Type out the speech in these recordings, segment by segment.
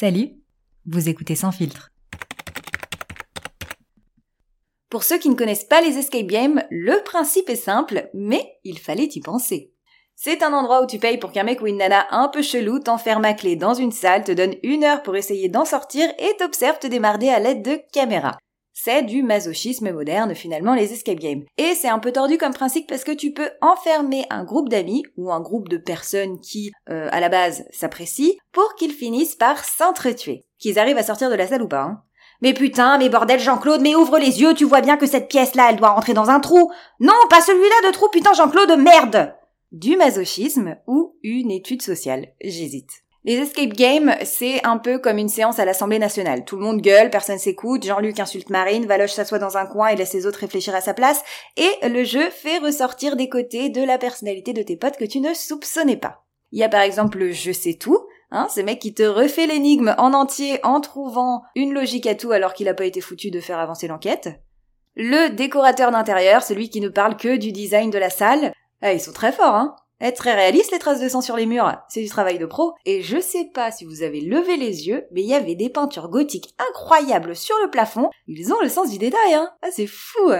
Salut, vous écoutez Sans filtre. Pour ceux qui ne connaissent pas les escape games, le principe est simple, mais il fallait y penser. C'est un endroit où tu payes pour qu'un mec ou une nana un peu chelou t'enferme à clé dans une salle, te donne une heure pour essayer d'en sortir et t'observe te démarrer à l'aide de caméras. C'est du masochisme moderne finalement les escape games. Et c'est un peu tordu comme principe parce que tu peux enfermer un groupe d'amis ou un groupe de personnes qui, euh, à la base, s'apprécient pour qu'ils finissent par s'entretuer. Qu'ils arrivent à sortir de la salle ou pas. Hein. Mais putain, mais bordel Jean-Claude, mais ouvre les yeux, tu vois bien que cette pièce-là, elle doit rentrer dans un trou. Non, pas celui-là de trou, putain Jean-Claude, merde Du masochisme ou une étude sociale, j'hésite. Les escape games, c'est un peu comme une séance à l'Assemblée nationale. Tout le monde gueule, personne s'écoute, Jean-Luc insulte Marine, Valoche s'assoit dans un coin et laisse les autres réfléchir à sa place, et le jeu fait ressortir des côtés de la personnalité de tes potes que tu ne soupçonnais pas. Il y a par exemple le je sais tout, hein, ce mec qui te refait l'énigme en entier en trouvant une logique à tout alors qu'il n'a pas été foutu de faire avancer l'enquête. Le décorateur d'intérieur, celui qui ne parle que du design de la salle. Ah, ils sont très forts, hein être très réaliste, les traces de sang sur les murs, c'est du travail de pro. Et je sais pas si vous avez levé les yeux, mais il y avait des peintures gothiques incroyables sur le plafond. Ils ont le sens du détail, hein. Ah, c'est fou.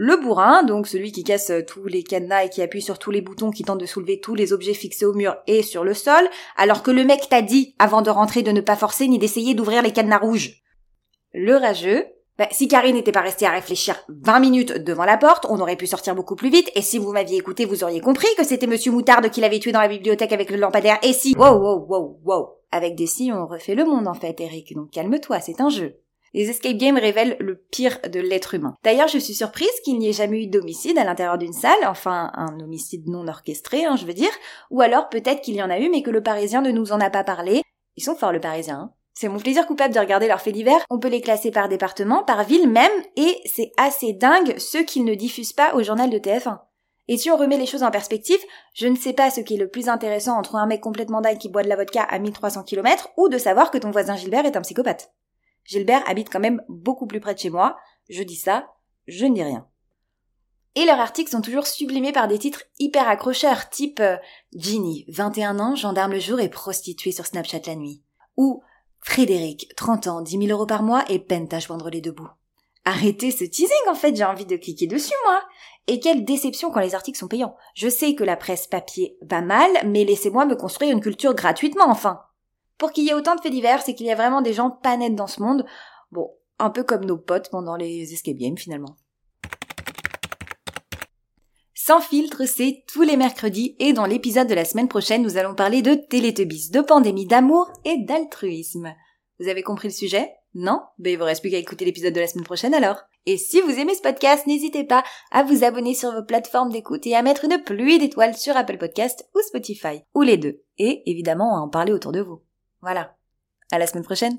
Le bourrin, donc celui qui casse tous les cadenas et qui appuie sur tous les boutons qui tentent de soulever tous les objets fixés au mur et sur le sol, alors que le mec t'a dit, avant de rentrer, de ne pas forcer ni d'essayer d'ouvrir les cadenas rouges. Le rageux, bah, si Karine n'était pas restée à réfléchir 20 minutes devant la porte, on aurait pu sortir beaucoup plus vite, et si vous m'aviez écouté, vous auriez compris que c'était Monsieur Moutarde qui l'avait tué dans la bibliothèque avec le lampadaire, et si... Wow, wow, wow, wow Avec des si, on refait le monde en fait, Eric, donc calme-toi, c'est un jeu. Les escape games révèlent le pire de l'être humain. D'ailleurs, je suis surprise qu'il n'y ait jamais eu d'homicide à l'intérieur d'une salle, enfin un homicide non orchestré, hein, je veux dire, ou alors peut-être qu'il y en a eu mais que le Parisien ne nous en a pas parlé. Ils sont forts le Parisien, hein. C'est mon plaisir coupable de regarder leurs faits divers. On peut les classer par département, par ville même, et c'est assez dingue ce qu'ils ne diffusent pas au journal de TF1. Et si on remet les choses en perspective, je ne sais pas ce qui est le plus intéressant entre un mec complètement dingue qui boit de la vodka à 1300 km ou de savoir que ton voisin Gilbert est un psychopathe. Gilbert habite quand même beaucoup plus près de chez moi. Je dis ça, je ne dis rien. Et leurs articles sont toujours sublimés par des titres hyper accrocheurs, type euh, Ginny, 21 ans, gendarme le jour et prostituée sur Snapchat la nuit. Ou Frédéric, 30 ans, 10 000 euros par mois et peine à joindre les deux bouts. Arrêtez ce teasing en fait, j'ai envie de cliquer dessus moi. Et quelle déception quand les articles sont payants. Je sais que la presse papier va mal, mais laissez-moi me construire une culture gratuitement enfin. Pour qu'il y ait autant de faits divers, c'est qu'il y a vraiment des gens pas nets dans ce monde. Bon, un peu comme nos potes pendant les escape games finalement. Sans filtre, c'est tous les mercredis et dans l'épisode de la semaine prochaine, nous allons parler de Télétubbies, de pandémie, d'amour et d'altruisme. Vous avez compris le sujet? Non? Ben il vous reste plus qu'à écouter l'épisode de la semaine prochaine alors. Et si vous aimez ce podcast, n'hésitez pas à vous abonner sur vos plateformes d'écoute et à mettre une pluie d'étoiles sur Apple Podcast ou Spotify, ou les deux. Et évidemment à en parler autour de vous. Voilà. À la semaine prochaine